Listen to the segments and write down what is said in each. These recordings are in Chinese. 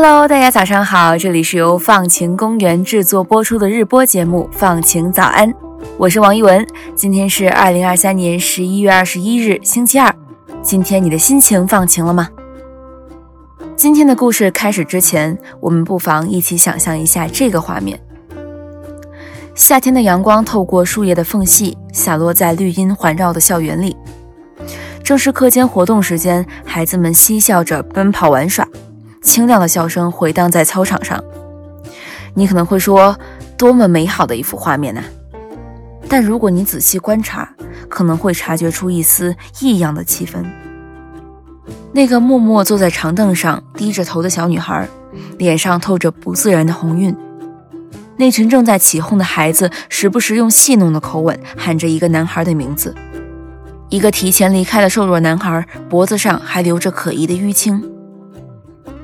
Hello，大家早上好，这里是由放晴公园制作播出的日播节目《放晴早安》，我是王一文。今天是二零二三年十一月二十一日，星期二。今天你的心情放晴了吗？今天的故事开始之前，我们不妨一起想象一下这个画面：夏天的阳光透过树叶的缝隙，洒落在绿荫环绕的校园里。正是课间活动时间，孩子们嬉笑着奔跑玩耍。清亮的笑声回荡在操场上，你可能会说，多么美好的一幅画面呐！但如果你仔细观察，可能会察觉出一丝异样的气氛。那个默默坐在长凳上、低着头的小女孩，脸上透着不自然的红晕。那群正在起哄的孩子，时不时用戏弄的口吻喊着一个男孩的名字。一个提前离开的瘦弱男孩，脖子上还留着可疑的淤青。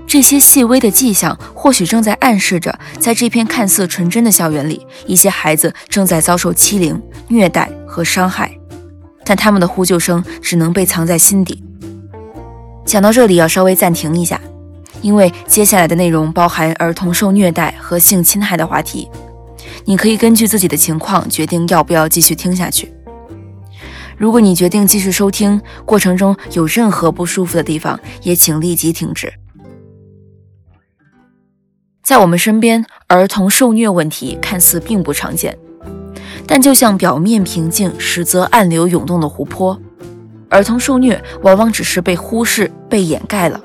这些细微的迹象，或许正在暗示着，在这片看似纯真的校园里，一些孩子正在遭受欺凌、虐待和伤害，但他们的呼救声只能被藏在心底。讲到这里，要稍微暂停一下，因为接下来的内容包含儿童受虐待和性侵害的话题，你可以根据自己的情况决定要不要继续听下去。如果你决定继续收听，过程中有任何不舒服的地方，也请立即停止。在我们身边，儿童受虐问题看似并不常见，但就像表面平静，实则暗流涌动的湖泊，儿童受虐往往只是被忽视、被掩盖了。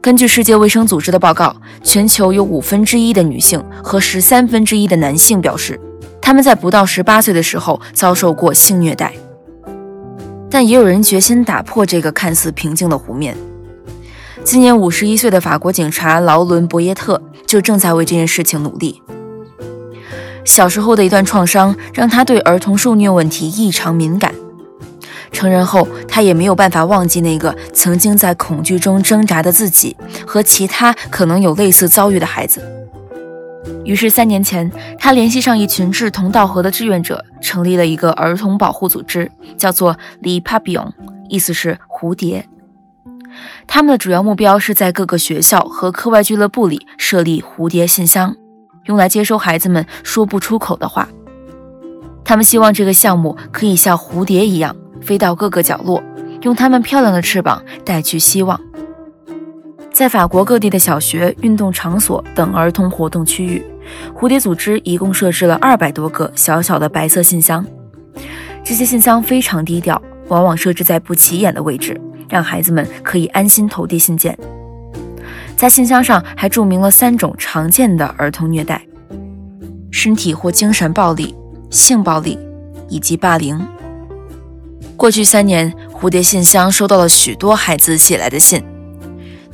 根据世界卫生组织的报告，全球有五分之一的女性和十三分之一的男性表示，他们在不到十八岁的时候遭受过性虐待。但也有人决心打破这个看似平静的湖面。今年五十一岁的法国警察劳伦·博耶特就正在为这件事情努力。小时候的一段创伤让他对儿童受虐问题异常敏感。成人后，他也没有办法忘记那个曾经在恐惧中挣扎的自己和其他可能有类似遭遇的孩子。于是，三年前，他联系上一群志同道合的志愿者，成立了一个儿童保护组织，叫做 “Le Papillon”，意思是蝴蝶。他们的主要目标是在各个学校和课外俱乐部里设立蝴蝶信箱，用来接收孩子们说不出口的话。他们希望这个项目可以像蝴蝶一样飞到各个角落，用它们漂亮的翅膀带去希望。在法国各地的小学、运动场所等儿童活动区域，蝴蝶组织一共设置了二百多个小小的白色信箱。这些信箱非常低调，往往设置在不起眼的位置。让孩子们可以安心投递信件，在信箱上还注明了三种常见的儿童虐待：身体或精神暴力、性暴力以及霸凌。过去三年，蝴蝶信箱收到了许多孩子写来的信，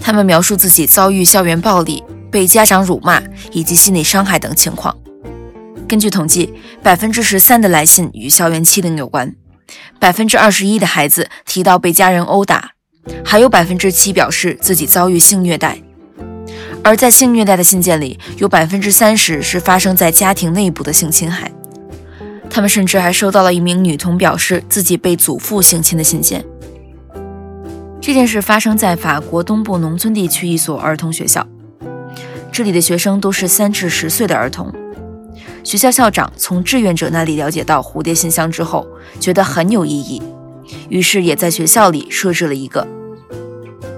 他们描述自己遭遇校园暴力、被家长辱骂以及心理伤害等情况。根据统计，百分之十三的来信与校园欺凌有关。百分之二十一的孩子提到被家人殴打，还有百分之七表示自己遭遇性虐待。而在性虐待的信件里，有百分之三十是发生在家庭内部的性侵害。他们甚至还收到了一名女童表示自己被祖父性侵的信件。这件事发生在法国东部农村地区一所儿童学校，这里的学生都是三至十岁的儿童。学校校长从志愿者那里了解到蝴蝶信箱之后，觉得很有意义，于是也在学校里设置了一个。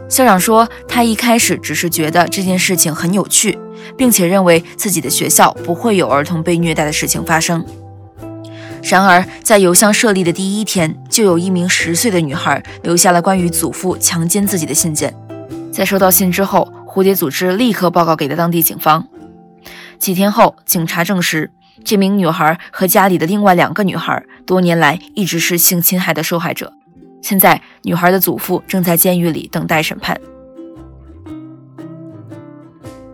校长说，他一开始只是觉得这件事情很有趣，并且认为自己的学校不会有儿童被虐待的事情发生。然而，在邮箱设立的第一天，就有一名十岁的女孩留下了关于祖父强奸自己的信件。在收到信之后，蝴蝶组织立刻报告给了当地警方。几天后，警察证实。这名女孩和家里的另外两个女孩多年来一直是性侵害的受害者。现在，女孩的祖父正在监狱里等待审判。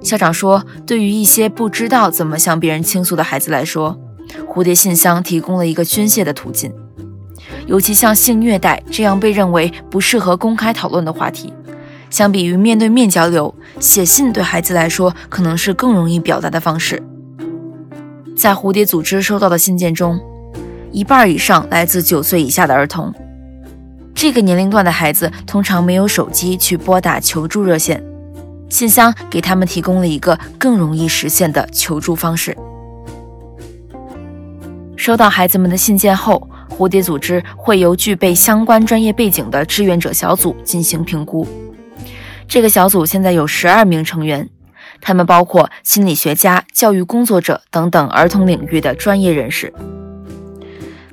校长说：“对于一些不知道怎么向别人倾诉的孩子来说，蝴蝶信箱提供了一个宣泄的途径。尤其像性虐待这样被认为不适合公开讨论的话题，相比于面对面交流，写信对孩子来说可能是更容易表达的方式。”在蝴蝶组织收到的信件中，一半以上来自九岁以下的儿童。这个年龄段的孩子通常没有手机去拨打求助热线，信箱给他们提供了一个更容易实现的求助方式。收到孩子们的信件后，蝴蝶组织会由具备相关专业背景的志愿者小组进行评估。这个小组现在有十二名成员，他们包括心理学家、教育工作者等等儿童领域的专业人士。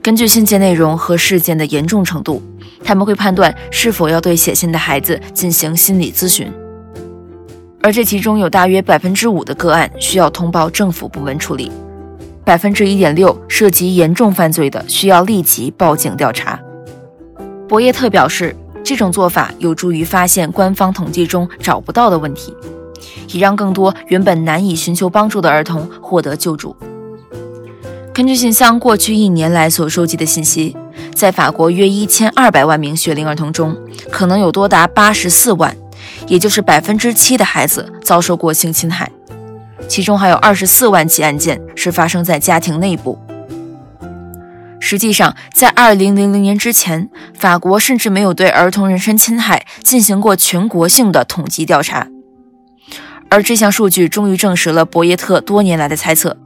根据信件内容和事件的严重程度，他们会判断是否要对写信的孩子进行心理咨询。而这其中有大约百分之五的个案需要通报政府部门处理，百分之一点六涉及严重犯罪的需要立即报警调查。博耶特表示。这种做法有助于发现官方统计中找不到的问题，以让更多原本难以寻求帮助的儿童获得救助。根据信箱过去一年来所收集的信息，在法国约一千二百万名学龄儿童中，可能有多达八十四万，也就是百分之七的孩子遭受过性侵害，其中还有二十四万起案件是发生在家庭内部。实际上，在二零零零年之前，法国甚至没有对儿童人身侵害进行过全国性的统计调查。而这项数据终于证实了博耶特多年来的猜测，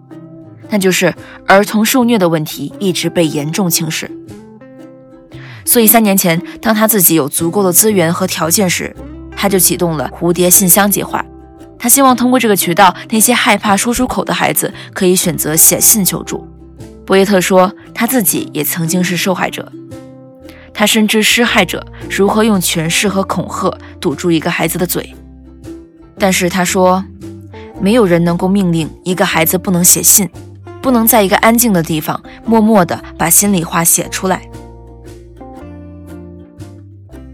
那就是儿童受虐的问题一直被严重轻视。所以，三年前，当他自己有足够的资源和条件时，他就启动了蝴蝶信箱计划。他希望通过这个渠道，那些害怕说出口的孩子可以选择写信求助。博耶特说，他自己也曾经是受害者。他深知施害者如何用权势和恐吓堵住一个孩子的嘴，但是他说，没有人能够命令一个孩子不能写信，不能在一个安静的地方默默地把心里话写出来。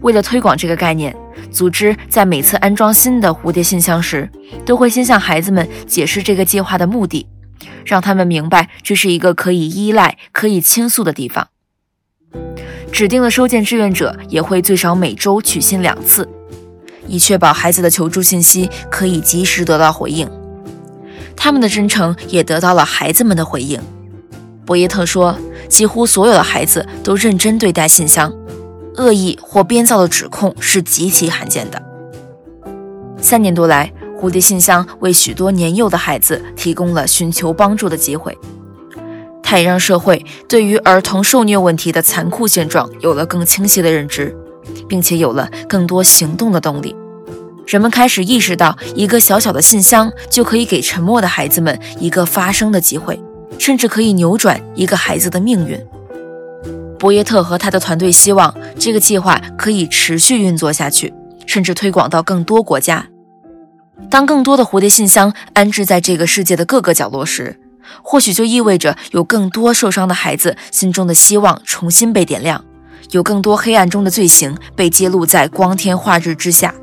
为了推广这个概念，组织在每次安装新的蝴蝶信箱时，都会先向孩子们解释这个计划的目的。让他们明白这是一个可以依赖、可以倾诉的地方。指定的收件志愿者也会最少每周取信两次，以确保孩子的求助信息可以及时得到回应。他们的真诚也得到了孩子们的回应。博耶特说，几乎所有的孩子都认真对待信箱，恶意或编造的指控是极其罕见的。三年多来。蝴蝶信箱为许多年幼的孩子提供了寻求帮助的机会，它也让社会对于儿童受虐问题的残酷现状有了更清晰的认知，并且有了更多行动的动力。人们开始意识到，一个小小的信箱就可以给沉默的孩子们一个发声的机会，甚至可以扭转一个孩子的命运。博耶特和他的团队希望这个计划可以持续运作下去，甚至推广到更多国家。当更多的蝴蝶信箱安置在这个世界的各个角落时，或许就意味着有更多受伤的孩子心中的希望重新被点亮，有更多黑暗中的罪行被揭露在光天化日之下。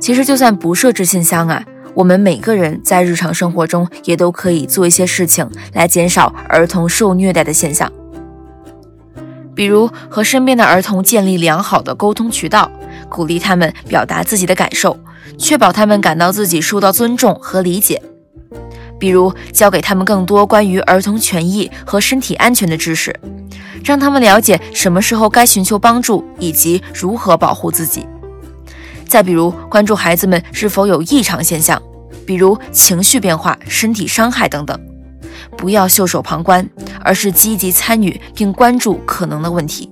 其实，就算不设置信箱啊，我们每个人在日常生活中也都可以做一些事情来减少儿童受虐待的现象，比如和身边的儿童建立良好的沟通渠道，鼓励他们表达自己的感受。确保他们感到自己受到尊重和理解，比如教给他们更多关于儿童权益和身体安全的知识，让他们了解什么时候该寻求帮助以及如何保护自己。再比如关注孩子们是否有异常现象，比如情绪变化、身体伤害等等，不要袖手旁观，而是积极参与并关注可能的问题。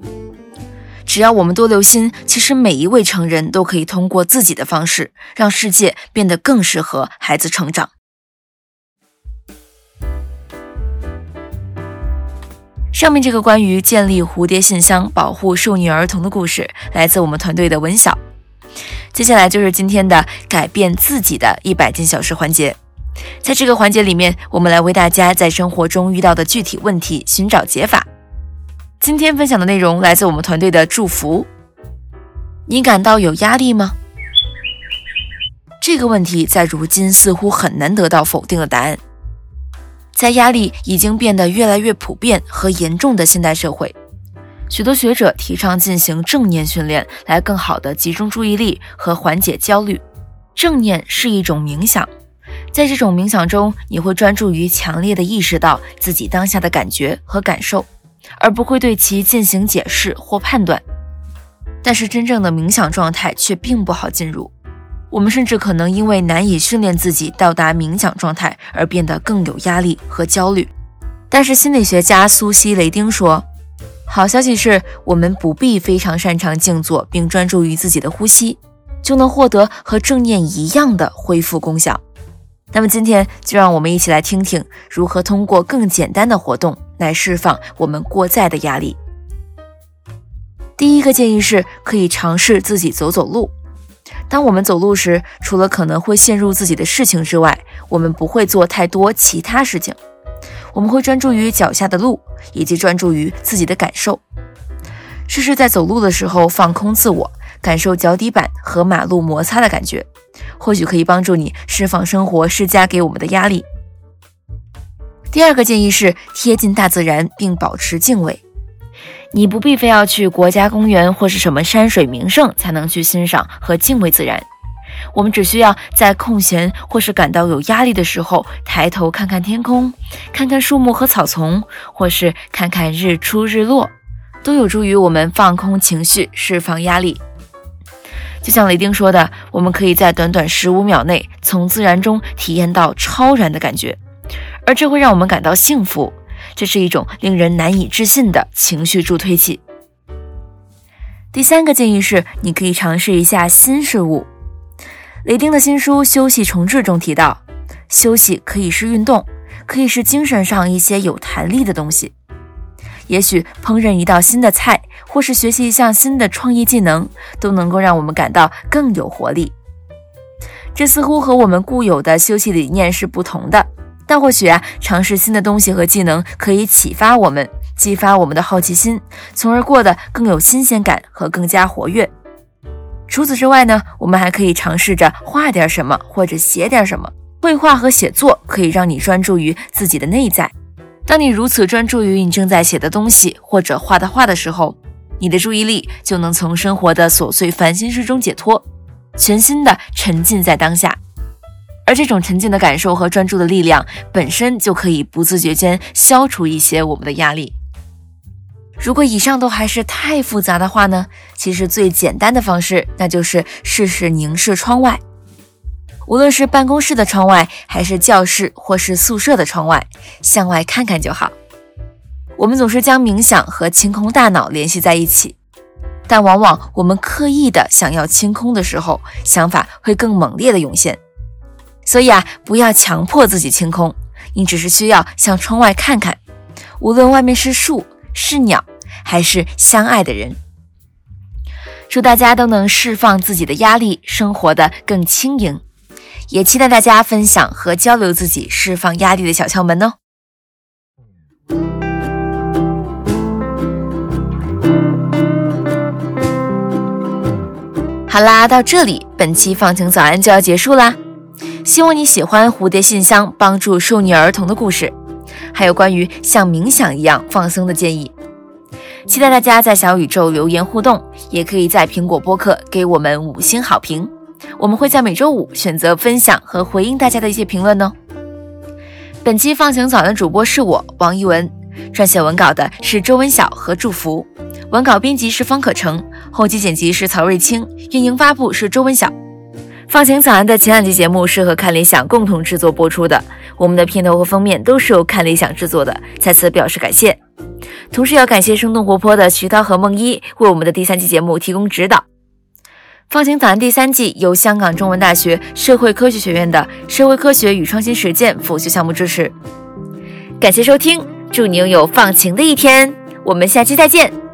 只要我们多留心，其实每一位成人都可以通过自己的方式，让世界变得更适合孩子成长。上面这个关于建立蝴蝶信箱、保护受虐儿童的故事，来自我们团队的文晓。接下来就是今天的改变自己的一百件小事环节，在这个环节里面，我们来为大家在生活中遇到的具体问题寻找解法。今天分享的内容来自我们团队的祝福。你感到有压力吗？这个问题在如今似乎很难得到否定的答案。在压力已经变得越来越普遍和严重的现代社会，许多学者提倡进行正念训练，来更好的集中注意力和缓解焦虑。正念是一种冥想，在这种冥想中，你会专注于强烈的意识到自己当下的感觉和感受。而不会对其进行解释或判断，但是真正的冥想状态却并不好进入。我们甚至可能因为难以训练自己到达冥想状态而变得更有压力和焦虑。但是心理学家苏西·雷丁说，好消息是我们不必非常擅长静坐并专注于自己的呼吸，就能获得和正念一样的恢复功效。那么今天就让我们一起来听听如何通过更简单的活动来释放我们过载的压力。第一个建议是可以尝试自己走走路。当我们走路时，除了可能会陷入自己的事情之外，我们不会做太多其他事情。我们会专注于脚下的路，以及专注于自己的感受。试试在走路的时候放空自我，感受脚底板和马路摩擦的感觉，或许可以帮助你释放生活施加给我们的压力。第二个建议是贴近大自然并保持敬畏。你不必非要去国家公园或是什么山水名胜才能去欣赏和敬畏自然。我们只需要在空闲或是感到有压力的时候，抬头看看天空，看看树木和草丛，或是看看日出日落，都有助于我们放空情绪、释放压力。就像雷丁说的，我们可以在短短十五秒内从自然中体验到超然的感觉，而这会让我们感到幸福。这是一种令人难以置信的情绪助推器。第三个建议是，你可以尝试一下新事物。雷丁的新书《休息重置》中提到，休息可以是运动，可以是精神上一些有弹力的东西。也许烹饪一道新的菜，或是学习一项新的创意技能，都能够让我们感到更有活力。这似乎和我们固有的休息理念是不同的，但或许啊，尝试新的东西和技能可以启发我们，激发我们的好奇心，从而过得更有新鲜感和更加活跃。除此之外呢，我们还可以尝试着画点什么或者写点什么。绘画和写作可以让你专注于自己的内在。当你如此专注于你正在写的东西或者画的画的时候，你的注意力就能从生活的琐碎烦心事中解脱，全心的沉浸在当下。而这种沉浸的感受和专注的力量本身就可以不自觉间消除一些我们的压力。如果以上都还是太复杂的话呢？其实最简单的方式，那就是试试凝视窗外。无论是办公室的窗外，还是教室或是宿舍的窗外，向外看看就好。我们总是将冥想和清空大脑联系在一起，但往往我们刻意的想要清空的时候，想法会更猛烈的涌现。所以啊，不要强迫自己清空，你只是需要向窗外看看，无论外面是树。是鸟，还是相爱的人？祝大家都能释放自己的压力，生活的更轻盈。也期待大家分享和交流自己释放压力的小窍门哦。好啦，到这里，本期放晴早安就要结束啦。希望你喜欢蝴蝶信箱帮助受虐儿童的故事。还有关于像冥想一样放松的建议，期待大家在小宇宙留言互动，也可以在苹果播客给我们五星好评，我们会在每周五选择分享和回应大家的一些评论哦。本期放晴早的主播是我王一文，撰写文稿的是周文晓和祝福，文稿编辑是方可成，后期剪辑是曹瑞清，运营发布是周文晓。放晴早安的前两期节目是和看理想共同制作播出的，我们的片头和封面都是由看理想制作的，在此表示感谢。同时要感谢生动活泼的徐涛和梦一为我们的第三期节目提供指导。放晴早安第三季由香港中文大学社会科学学院的社会科学与创新实践辅修项目支持。感谢收听，祝你拥有放晴的一天，我们下期再见。